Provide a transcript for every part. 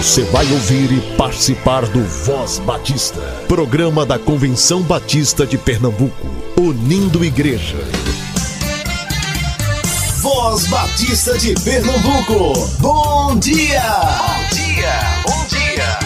Você vai ouvir e participar do Voz Batista, programa da Convenção Batista de Pernambuco, unindo igreja. Voz Batista de Pernambuco, bom dia! Bom dia, bom dia!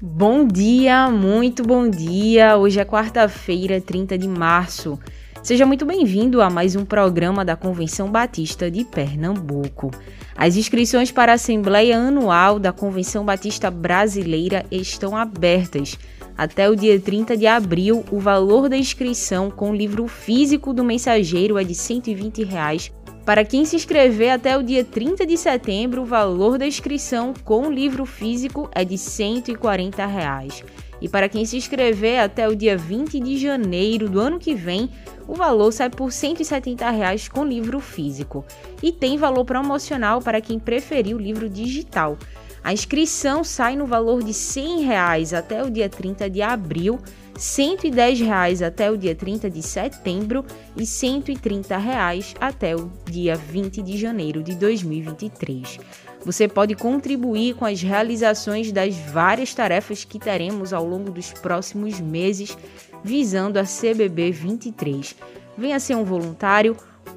Bom dia, muito bom dia! Hoje é quarta-feira, 30 de março. Seja muito bem-vindo a mais um programa da Convenção Batista de Pernambuco. As inscrições para a Assembleia Anual da Convenção Batista Brasileira estão abertas. Até o dia 30 de abril, o valor da inscrição com livro físico do mensageiro é de 120 reais. Para quem se inscrever até o dia 30 de setembro, o valor da inscrição com livro físico é de 140 reais. E para quem se inscrever até o dia 20 de janeiro do ano que vem, o valor sai por 170 reais com livro físico. E tem valor promocional para quem preferir o livro digital. A inscrição sai no valor de 100 reais até o dia 30 de abril, 110 reais até o dia 30 de setembro e 130 reais até o dia 20 de janeiro de 2023. Você pode contribuir com as realizações das várias tarefas que teremos ao longo dos próximos meses, visando a CBB 23. Venha ser um voluntário,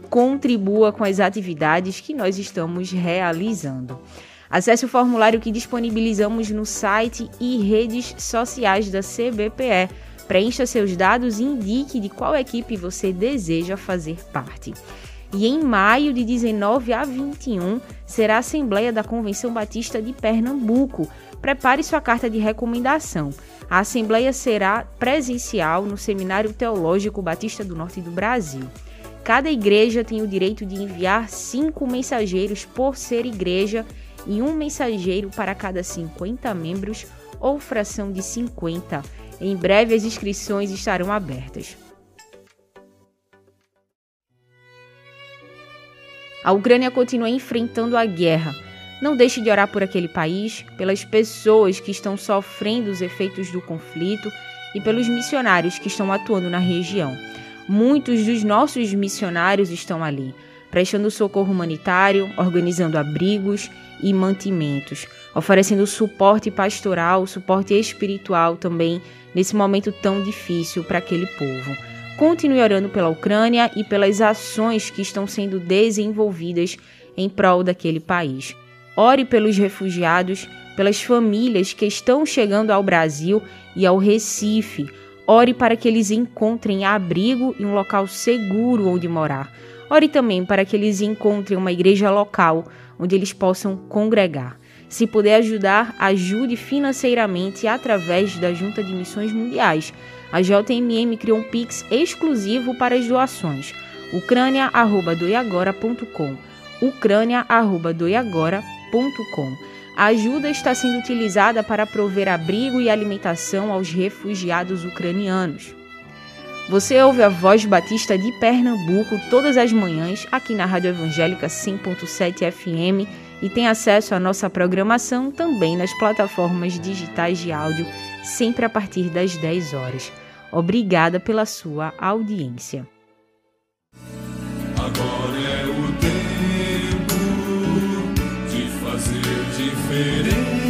contribua com as atividades que nós estamos realizando. Acesse o formulário que disponibilizamos no site e redes sociais da CBPE. Preencha seus dados e indique de qual equipe você deseja fazer parte. E em maio de 19 a 21 será a Assembleia da Convenção Batista de Pernambuco. Prepare sua carta de recomendação. A Assembleia será presencial no Seminário Teológico Batista do Norte do Brasil. Cada igreja tem o direito de enviar cinco mensageiros por ser igreja e um mensageiro para cada 50 membros ou fração de 50. Em breve as inscrições estarão abertas. A Ucrânia continua enfrentando a guerra. Não deixe de orar por aquele país, pelas pessoas que estão sofrendo os efeitos do conflito e pelos missionários que estão atuando na região. Muitos dos nossos missionários estão ali, prestando socorro humanitário, organizando abrigos e mantimentos, oferecendo suporte pastoral, suporte espiritual também nesse momento tão difícil para aquele povo. Continue orando pela Ucrânia e pelas ações que estão sendo desenvolvidas em prol daquele país. Ore pelos refugiados, pelas famílias que estão chegando ao Brasil e ao Recife. Ore para que eles encontrem abrigo e um local seguro onde morar. Ore também para que eles encontrem uma igreja local onde eles possam congregar. Se puder ajudar, ajude financeiramente através da Junta de Missões Mundiais a JMM criou um Pix exclusivo para as doações. ucrânia@doiagora.com. ucrânia@doiagora.com. A ajuda está sendo utilizada para prover abrigo e alimentação aos refugiados ucranianos. Você ouve a Voz Batista de Pernambuco todas as manhãs aqui na Rádio Evangélica 100.7 FM e tem acesso à nossa programação também nas plataformas digitais de áudio, sempre a partir das 10 horas. Obrigada pela sua audiência. Agora é o tempo de fazer diferença,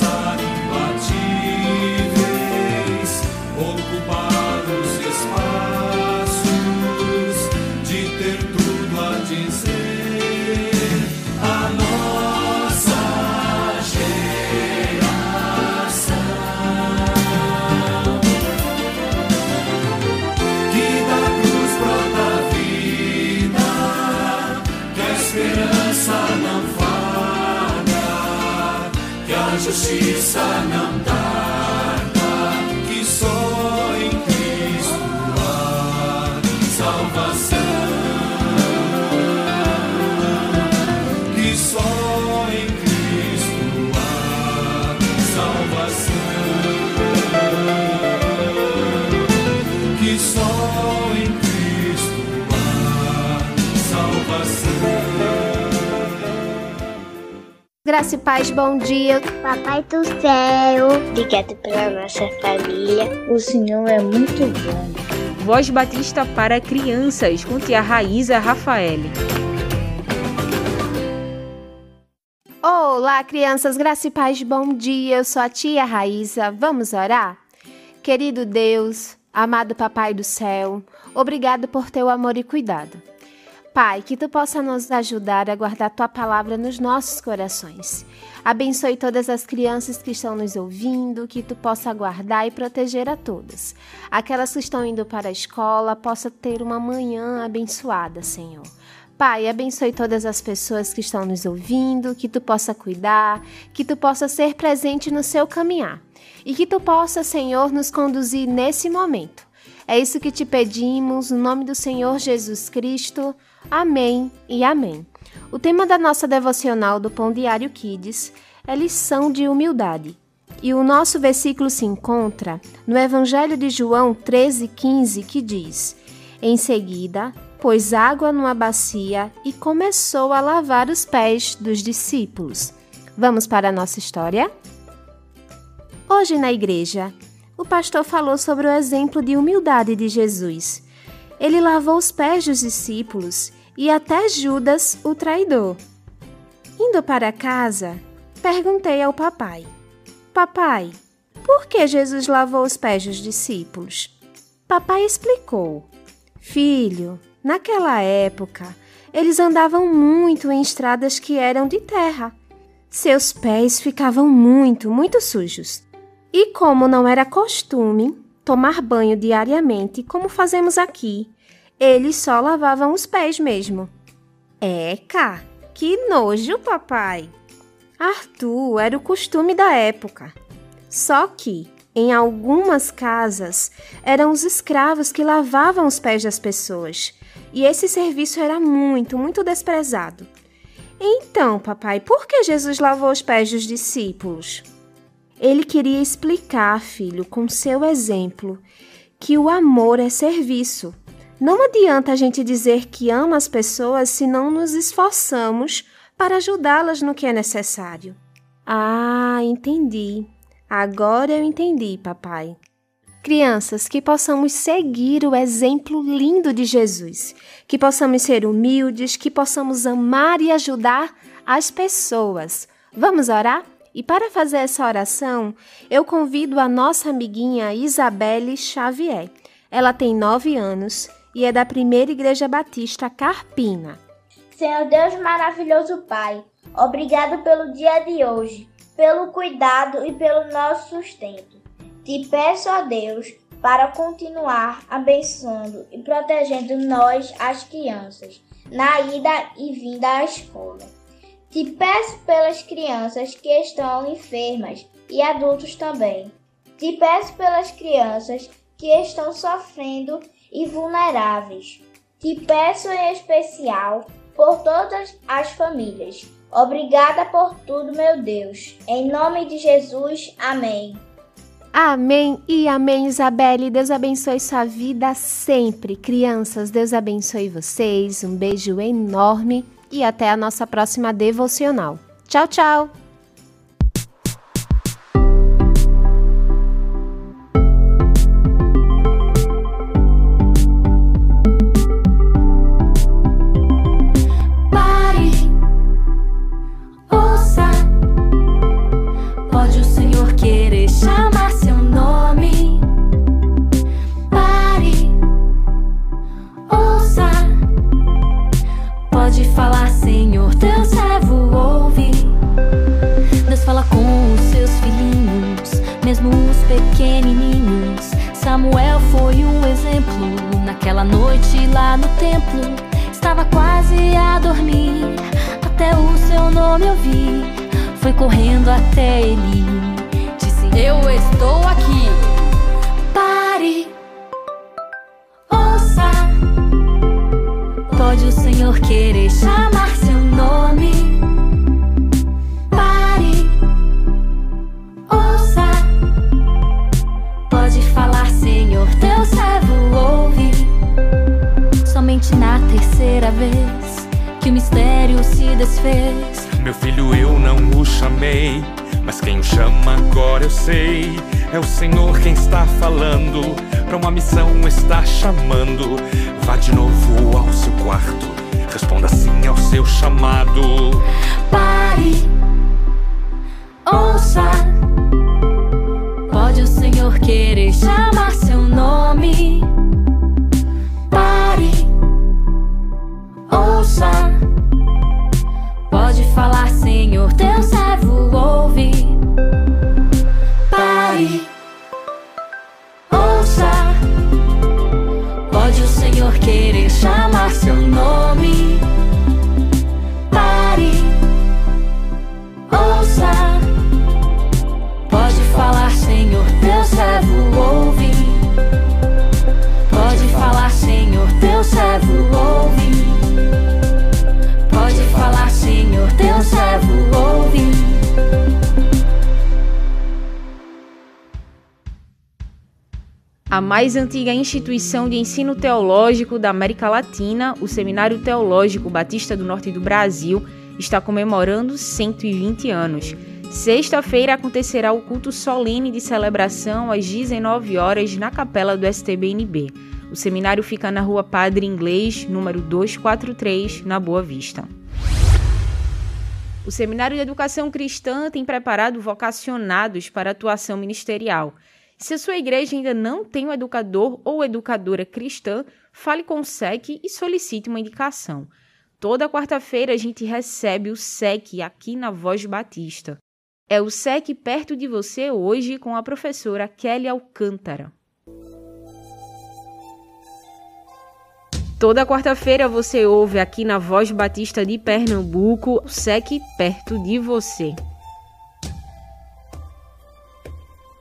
sun. sana. Graça e paz, bom dia. Papai do céu, obrigado pela nossa família. O Senhor é muito bom. Voz Batista para crianças, com tia Raíza Rafael. Olá, crianças, graça e paz, bom dia. Eu sou a tia Raíza. Vamos orar? Querido Deus, amado Papai do céu, obrigado por teu amor e cuidado. Pai, que tu possa nos ajudar a guardar tua palavra nos nossos corações. Abençoe todas as crianças que estão nos ouvindo, que tu possa guardar e proteger a todas. Aquelas que estão indo para a escola, possa ter uma manhã abençoada, Senhor. Pai, abençoe todas as pessoas que estão nos ouvindo, que tu possa cuidar, que tu possa ser presente no seu caminhar e que tu possa, Senhor, nos conduzir nesse momento. É isso que te pedimos, no nome do Senhor Jesus Cristo. Amém e amém. O tema da nossa devocional do Pão Diário Kids é lição de humildade. E o nosso versículo se encontra no Evangelho de João 13,15, que diz: Em seguida, pôs água numa bacia e começou a lavar os pés dos discípulos. Vamos para a nossa história? Hoje na igreja, o pastor falou sobre o exemplo de humildade de Jesus ele lavou os pés dos discípulos e até Judas, o traidor. Indo para casa, perguntei ao papai: Papai, por que Jesus lavou os pés dos discípulos? Papai explicou: Filho, naquela época, eles andavam muito em estradas que eram de terra. Seus pés ficavam muito, muito sujos. E como não era costume, tomar banho diariamente, como fazemos aqui. Eles só lavavam os pés mesmo. Eca, que nojo, papai! Arthur era o costume da época. Só que, em algumas casas, eram os escravos que lavavam os pés das pessoas. E esse serviço era muito, muito desprezado. Então, papai, por que Jesus lavou os pés dos discípulos? Ele queria explicar, filho, com seu exemplo, que o amor é serviço. Não adianta a gente dizer que ama as pessoas se não nos esforçamos para ajudá-las no que é necessário. Ah, entendi. Agora eu entendi, papai. Crianças, que possamos seguir o exemplo lindo de Jesus, que possamos ser humildes, que possamos amar e ajudar as pessoas. Vamos orar? E para fazer essa oração, eu convido a nossa amiguinha Isabelle Xavier. Ela tem nove anos e é da Primeira Igreja Batista Carpina. Senhor Deus maravilhoso Pai, obrigado pelo dia de hoje, pelo cuidado e pelo nosso sustento. Te peço a Deus para continuar abençoando e protegendo nós, as crianças, na ida e vinda à escola. Te peço pelas crianças que estão enfermas e adultos também. Te peço pelas crianças que estão sofrendo e vulneráveis. Te peço em especial por todas as famílias. Obrigada por tudo, meu Deus. Em nome de Jesus, amém. Amém e amém, Isabelle. Deus abençoe sua vida sempre. Crianças, Deus abençoe vocês. Um beijo enorme e até a nossa próxima devocional. Tchau, tchau! correndo até ele. Disse: Eu estou aqui. Pare, ouça. Pode o Senhor querer chamar seu nome. Pare, ouça. Pode falar, Senhor, teu servo ouve. Somente na terceira vez que o mistério se desfez. Meu filho, eu não o chamei. Mas quem o chama agora eu sei. É o Senhor quem está falando. Para uma missão está chamando. Vá de novo ao seu quarto. Responda sim ao seu chamado. Pare, ouça. Pode o Senhor querer chamar seu nome. Pare, ouça. A mais antiga instituição de ensino teológico da América Latina, o Seminário Teológico Batista do Norte do Brasil, está comemorando 120 anos. Sexta-feira acontecerá o culto solene de celebração às 19 horas na capela do STBNB. O seminário fica na rua Padre Inglês, número 243, na Boa Vista. O Seminário de Educação Cristã tem preparado vocacionados para atuação ministerial. Se a sua igreja ainda não tem um educador ou educadora cristã, fale com o SEC e solicite uma indicação. Toda quarta-feira a gente recebe o SEC aqui na Voz Batista. É o SEC perto de você hoje com a professora Kelly Alcântara. Toda quarta-feira você ouve aqui na Voz Batista de Pernambuco o SEC perto de você.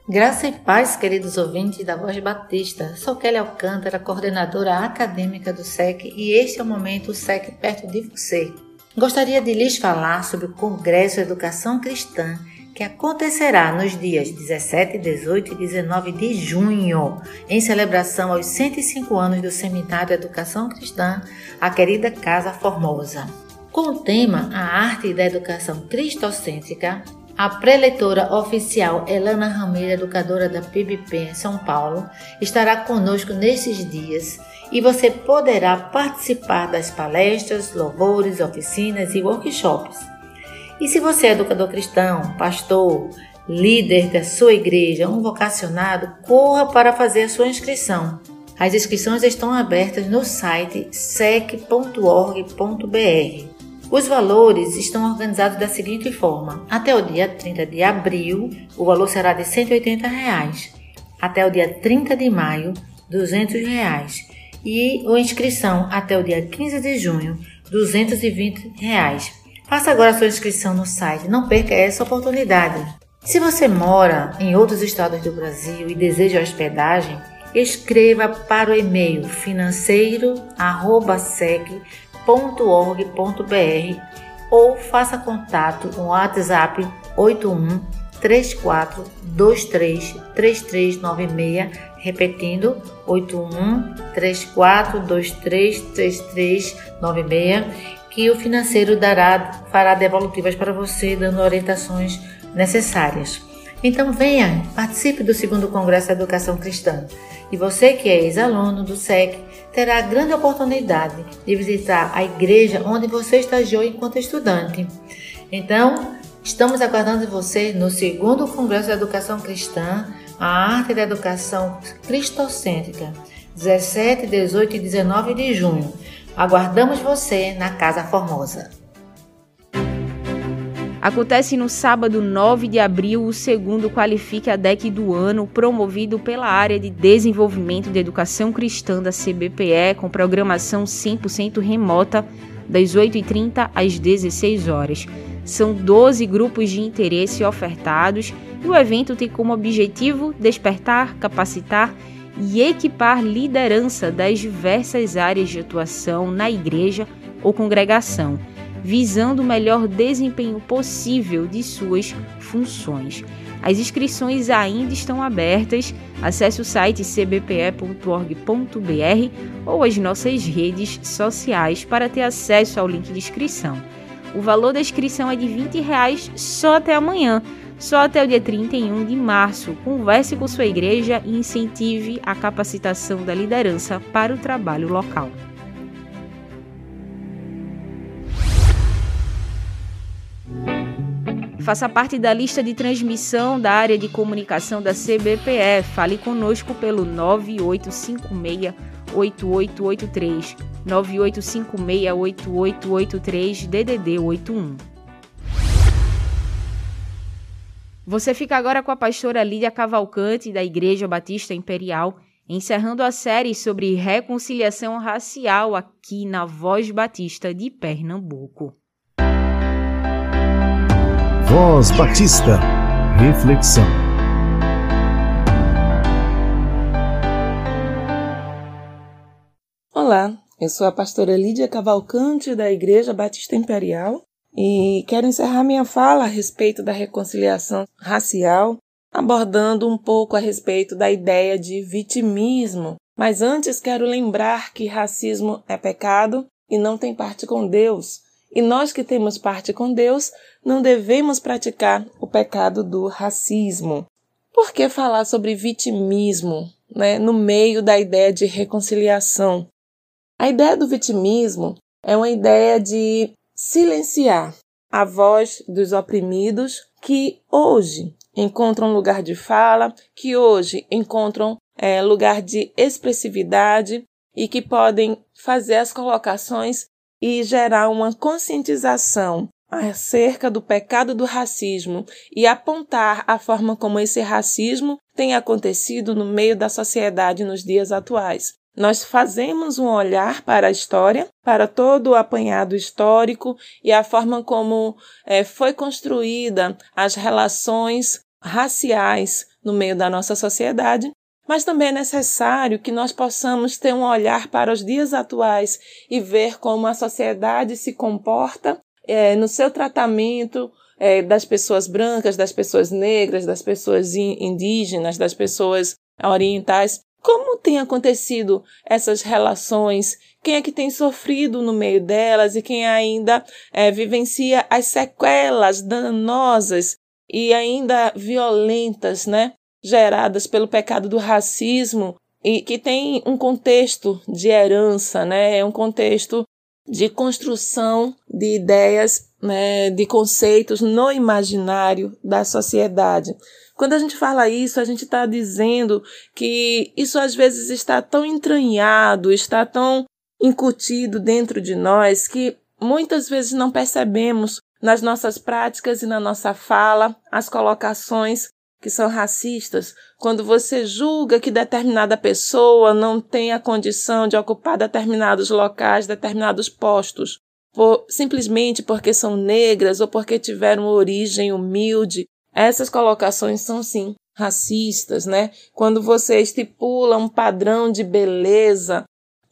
Graça e paz, queridos ouvintes da Voz Batista. Sou Kelly Alcântara, coordenadora acadêmica do SEC, e este é o momento SEC perto de você. Gostaria de lhes falar sobre o Congresso Educação Cristã, que acontecerá nos dias 17, 18 e 19 de junho, em celebração aos 105 anos do Seminário Educação Cristã, a querida Casa Formosa. Com o tema A Arte da Educação Cristocêntrica, a preleitora oficial Elana Rameira, educadora da PIBP em São Paulo, estará conosco nesses dias e você poderá participar das palestras, louvores, oficinas e workshops. E se você é educador cristão, pastor, líder da sua igreja, um vocacionado, corra para fazer a sua inscrição. As inscrições estão abertas no site sec.org.br. Os valores estão organizados da seguinte forma: até o dia 30 de abril, o valor será de 180 reais. até o dia 30 de maio, 200 reais. e a inscrição até o dia 15 de junho, 220 reais. Faça agora sua inscrição no site, não perca essa oportunidade. Se você mora em outros estados do Brasil e deseja hospedagem, escreva para o e-mail financeiro@sec www.org.br ou faça contato com o WhatsApp 81 34 23 3396, repetindo 81 34 23 3396, que o financeiro dará fará devolutivas para você dando orientações necessárias. Então venha, participe do segundo Congresso da Educação Cristã. E você que é ex-aluno do SEC terá a grande oportunidade de visitar a igreja onde você estagiou enquanto estudante. Então, estamos aguardando você no segundo Congresso da Educação Cristã, a Arte da Educação Cristocêntrica, 17, 18 e 19 de junho. Aguardamos você na Casa Formosa. Acontece no sábado 9 de abril o segundo Qualifique a DEC do ano, promovido pela área de desenvolvimento de educação cristã da CBPE, com programação 100% remota, das 8h30 às 16 horas. São 12 grupos de interesse ofertados e o evento tem como objetivo despertar, capacitar e equipar liderança das diversas áreas de atuação na igreja ou congregação visando o melhor desempenho possível de suas funções. As inscrições ainda estão abertas. Acesse o site cbpe.org.br ou as nossas redes sociais para ter acesso ao link de inscrição. O valor da inscrição é de 20 reais só até amanhã, só até o dia 31 de março. Converse com sua igreja e incentive a capacitação da liderança para o trabalho local. Faça parte da lista de transmissão da área de comunicação da CBPE. Fale conosco pelo 9856 8883 9856 8883 DDD 81. Você fica agora com a pastora Lídia Cavalcante da Igreja Batista Imperial, encerrando a série sobre reconciliação racial aqui na Voz Batista de Pernambuco. Voz Batista. Reflexão. Olá, eu sou a pastora Lídia Cavalcante da Igreja Batista Imperial e quero encerrar minha fala a respeito da reconciliação racial, abordando um pouco a respeito da ideia de vitimismo. Mas antes quero lembrar que racismo é pecado e não tem parte com Deus. E nós que temos parte com Deus não devemos praticar o pecado do racismo. Por que falar sobre vitimismo né, no meio da ideia de reconciliação? A ideia do vitimismo é uma ideia de silenciar a voz dos oprimidos que hoje encontram lugar de fala, que hoje encontram é, lugar de expressividade e que podem fazer as colocações e gerar uma conscientização acerca do pecado do racismo e apontar a forma como esse racismo tem acontecido no meio da sociedade nos dias atuais. Nós fazemos um olhar para a história, para todo o apanhado histórico e a forma como é, foi construída as relações raciais no meio da nossa sociedade mas também é necessário que nós possamos ter um olhar para os dias atuais e ver como a sociedade se comporta é, no seu tratamento é, das pessoas brancas, das pessoas negras, das pessoas indígenas, das pessoas orientais. Como tem acontecido essas relações? Quem é que tem sofrido no meio delas e quem ainda é, vivencia as sequelas danosas e ainda violentas, né? Geradas pelo pecado do racismo e que tem um contexto de herança, né? É um contexto de construção de ideias, né, de conceitos no imaginário da sociedade. Quando a gente fala isso, a gente está dizendo que isso às vezes está tão entranhado, está tão incutido dentro de nós que muitas vezes não percebemos nas nossas práticas e na nossa fala as colocações que são racistas, quando você julga que determinada pessoa não tem a condição de ocupar determinados locais, determinados postos, por, simplesmente porque são negras ou porque tiveram origem humilde, essas colocações são sim racistas, né? Quando você estipula um padrão de beleza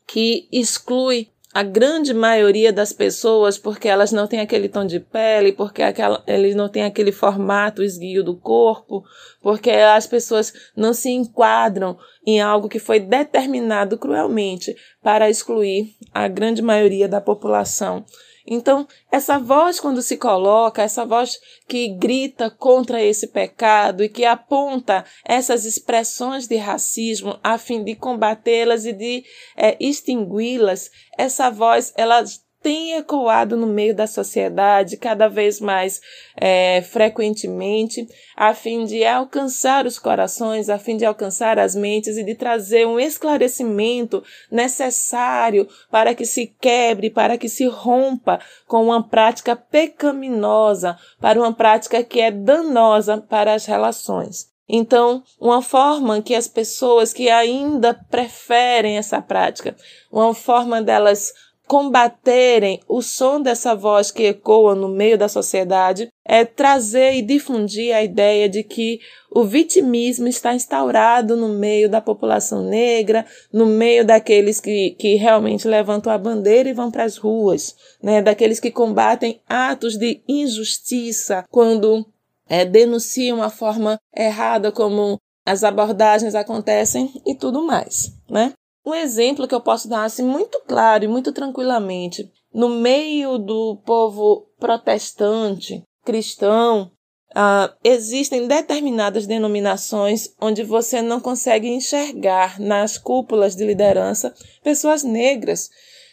que exclui a grande maioria das pessoas, porque elas não têm aquele tom de pele, porque aquela, eles não têm aquele formato esguio do corpo, porque as pessoas não se enquadram em algo que foi determinado cruelmente para excluir a grande maioria da população. Então, essa voz, quando se coloca, essa voz que grita contra esse pecado e que aponta essas expressões de racismo a fim de combatê-las e de é, extingui-las, essa voz, ela tem ecoado no meio da sociedade cada vez mais é, frequentemente, a fim de alcançar os corações, a fim de alcançar as mentes e de trazer um esclarecimento necessário para que se quebre, para que se rompa com uma prática pecaminosa, para uma prática que é danosa para as relações. Então, uma forma que as pessoas que ainda preferem essa prática, uma forma delas combaterem o som dessa voz que ecoa no meio da sociedade é trazer e difundir a ideia de que o vitimismo está instaurado no meio da população negra, no meio daqueles que, que realmente levantam a bandeira e vão para as ruas, né? daqueles que combatem atos de injustiça quando é, denunciam a forma errada como as abordagens acontecem e tudo mais, né? Um exemplo que eu posso dar assim muito claro e muito tranquilamente, no meio do povo protestante, cristão, Uh, existem determinadas denominações onde você não consegue enxergar nas cúpulas de liderança pessoas negras.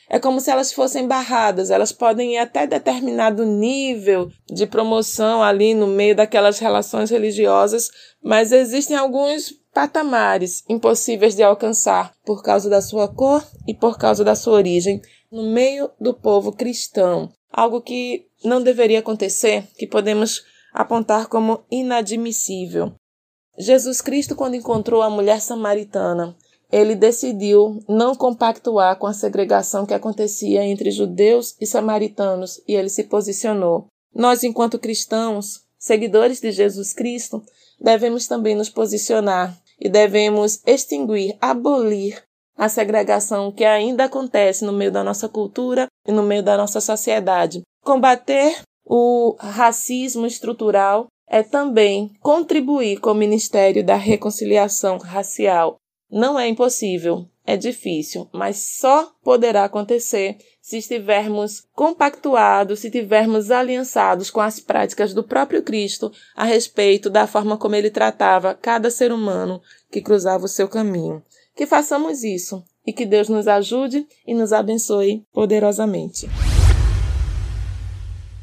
É como se elas fossem barradas, elas podem ir até determinado nível de promoção ali no meio daquelas relações religiosas, mas existem alguns patamares impossíveis de alcançar por causa da sua cor e por causa da sua origem no meio do povo cristão. Algo que não deveria acontecer, que podemos apontar como inadmissível. Jesus Cristo, quando encontrou a mulher samaritana, ele decidiu não compactuar com a segregação que acontecia entre judeus e samaritanos e ele se posicionou. Nós, enquanto cristãos, seguidores de Jesus Cristo, devemos também nos posicionar e devemos extinguir, abolir a segregação que ainda acontece no meio da nossa cultura e no meio da nossa sociedade. Combater o racismo estrutural é também contribuir com o Ministério da Reconciliação Racial. Não é impossível, é difícil, mas só poderá acontecer se estivermos compactuados, se estivermos aliançados com as práticas do próprio Cristo a respeito da forma como ele tratava cada ser humano que cruzava o seu caminho. Que façamos isso e que Deus nos ajude e nos abençoe poderosamente.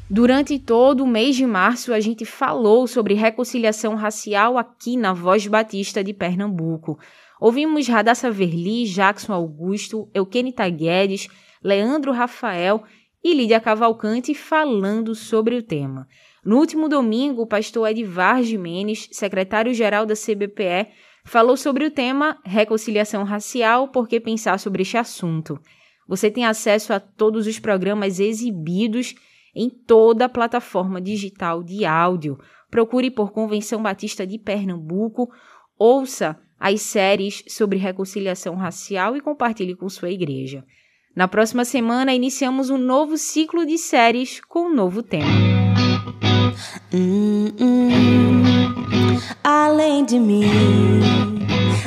Durante todo o mês de março, a gente falou sobre reconciliação racial aqui na Voz Batista de Pernambuco. Ouvimos Radassa Verli, Jackson Augusto, Eukenita Guedes, Leandro Rafael e Lídia Cavalcante falando sobre o tema. No último domingo, o pastor Edvar Jimenez, secretário-geral da CBPE, falou sobre o tema Reconciliação Racial, por que pensar sobre este assunto. Você tem acesso a todos os programas exibidos em toda a plataforma digital de áudio. Procure por Convenção Batista de Pernambuco, ouça as séries sobre reconciliação racial e compartilhe com sua igreja. Na próxima semana, iniciamos um novo ciclo de séries com um novo tema. Hum, hum, além de mim,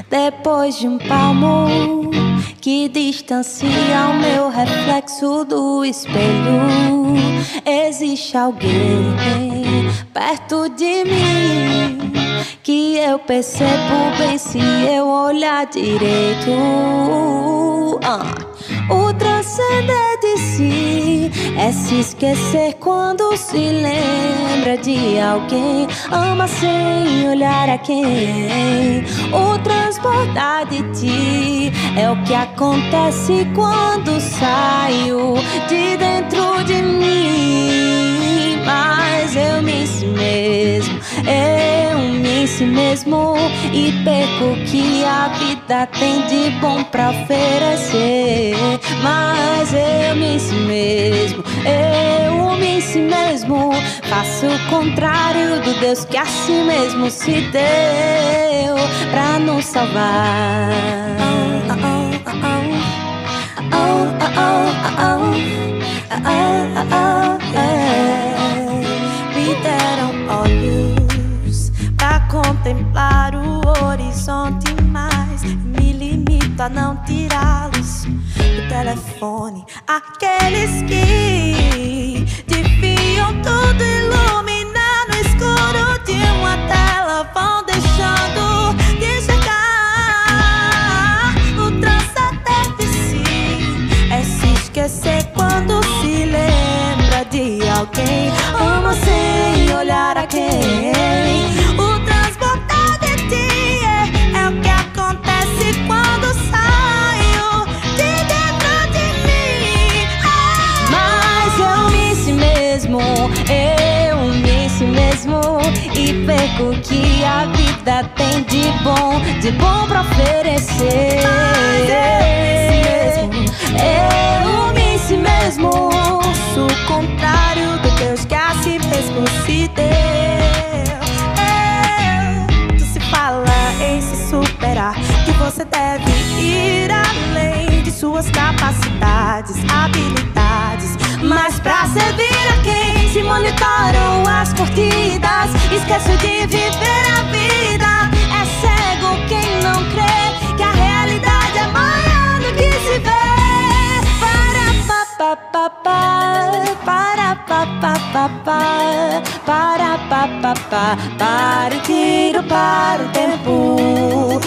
depois de um palmo que distancia o meu reflexo do espelho. Existe alguém perto de mim que eu percebo bem se eu olhar direito. Ah. O transcender de si é se esquecer quando se lembra de alguém. Ama sem olhar a quem. O transbordar de ti é o que acontece quando saio de dentro de mim. Mas eu me si mesmo, eu si mesmo e perco o que a vida tem de bom pra oferecer. Mas eu me si mesmo, eu me si mesmo. Faço o contrário do Deus que a si mesmo se deu pra nos salvar. Oh, oh, oh, oh, oh, oh, oh, oh, Me deram pra contemplar o horizonte, mas me limito a não tirá-los telefone. Aqueles que deviam tudo iluminar no escuro de uma tela vão deixando de enxergar o transcender de si. É se esquecer quando se lembra de alguém. Ama sem de bom pra oferecer. Eu me si mesmo, sou o contrário do Deus que a si mesmo se deu. Eu, se fala em se superar, que você deve ir além de suas capacidades, habilidades, mas pra servir a quem se monitoram as corridas. Esquece de viver a vida. Quem não crê que a realidade é maior do que se vê. Para pa pa pa pa para pa pa pa pa para pa pa pa para tiro para o tempo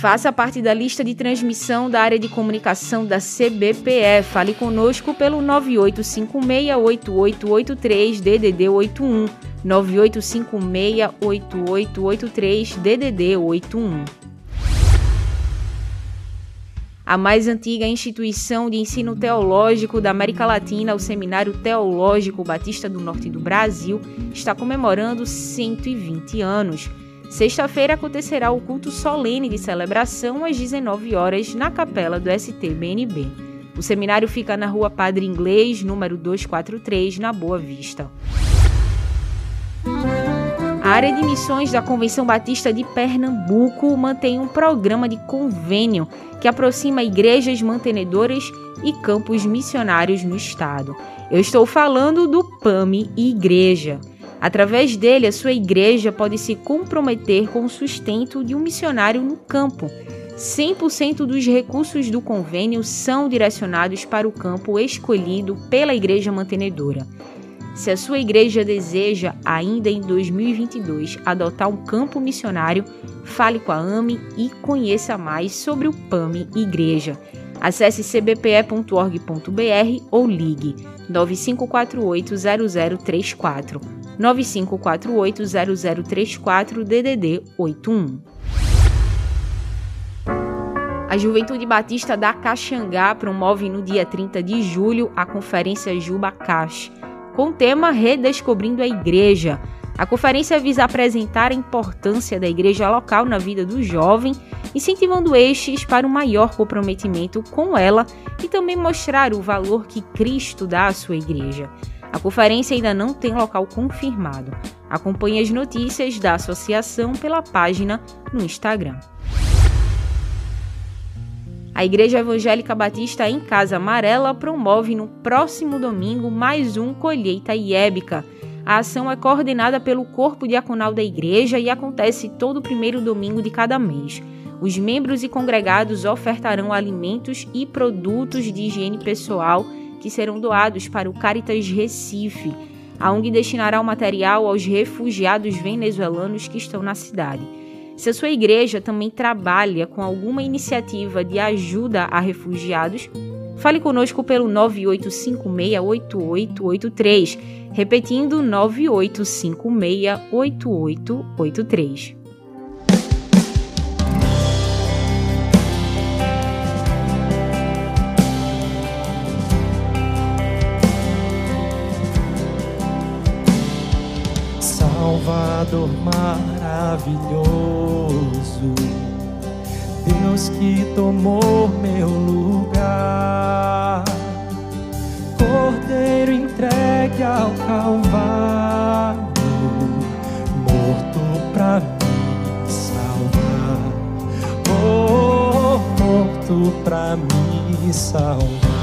Faça parte da lista de transmissão da área de comunicação da CBPE. Fale conosco pelo 98568883 DDD 81 98568883 DDD 81. A mais antiga instituição de ensino teológico da América Latina, o Seminário Teológico Batista do Norte do Brasil, está comemorando 120 anos. Sexta-feira acontecerá o culto solene de celebração às 19 horas na capela do STBNB. O seminário fica na rua Padre Inglês, número 243, na Boa Vista. A área de missões da Convenção Batista de Pernambuco mantém um programa de convênio que aproxima igrejas mantenedoras e campos missionários no estado. Eu estou falando do PAMI Igreja. Através dele, a sua igreja pode se comprometer com o sustento de um missionário no campo. 100% dos recursos do convênio são direcionados para o campo escolhido pela igreja mantenedora. Se a sua igreja deseja, ainda em 2022, adotar um campo missionário, fale com a AME e conheça mais sobre o PAMI Igreja. Acesse cbpe.org.br ou ligue 9548 0034 95480034 DDD 81. A Juventude Batista da Caxangá promove no dia 30 de julho a Conferência Juba Cash, com o tema Redescobrindo a Igreja. A conferência visa apresentar a importância da igreja local na vida do jovem, incentivando estes para um maior comprometimento com ela e também mostrar o valor que Cristo dá à sua igreja. A conferência ainda não tem local confirmado. Acompanhe as notícias da associação pela página no Instagram. A Igreja Evangélica Batista em Casa Amarela promove no próximo domingo mais um Colheita Iébica. A ação é coordenada pelo Corpo Diaconal da Igreja e acontece todo primeiro domingo de cada mês. Os membros e congregados ofertarão alimentos e produtos de higiene pessoal que serão doados para o Caritas Recife. A ONG destinará o material aos refugiados venezuelanos que estão na cidade. Se a sua igreja também trabalha com alguma iniciativa de ajuda a refugiados, fale conosco pelo 98568883, repetindo 98568883. Salvador maravilhoso, Deus que tomou meu lugar, Cordeiro entregue ao Calvário, morto pra me salvar, oh, morto pra me salvar.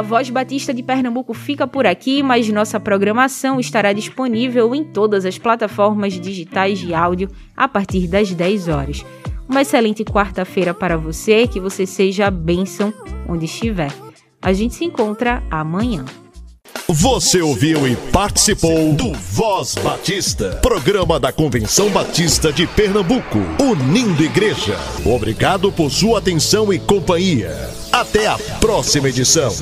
A Voz Batista de Pernambuco fica por aqui, mas nossa programação estará disponível em todas as plataformas digitais de áudio a partir das 10 horas. Uma excelente quarta-feira para você, que você seja a bênção onde estiver. A gente se encontra amanhã. Você ouviu e participou do Voz Batista, programa da Convenção Batista de Pernambuco, unindo igreja. Obrigado por sua atenção e companhia. Até a próxima edição.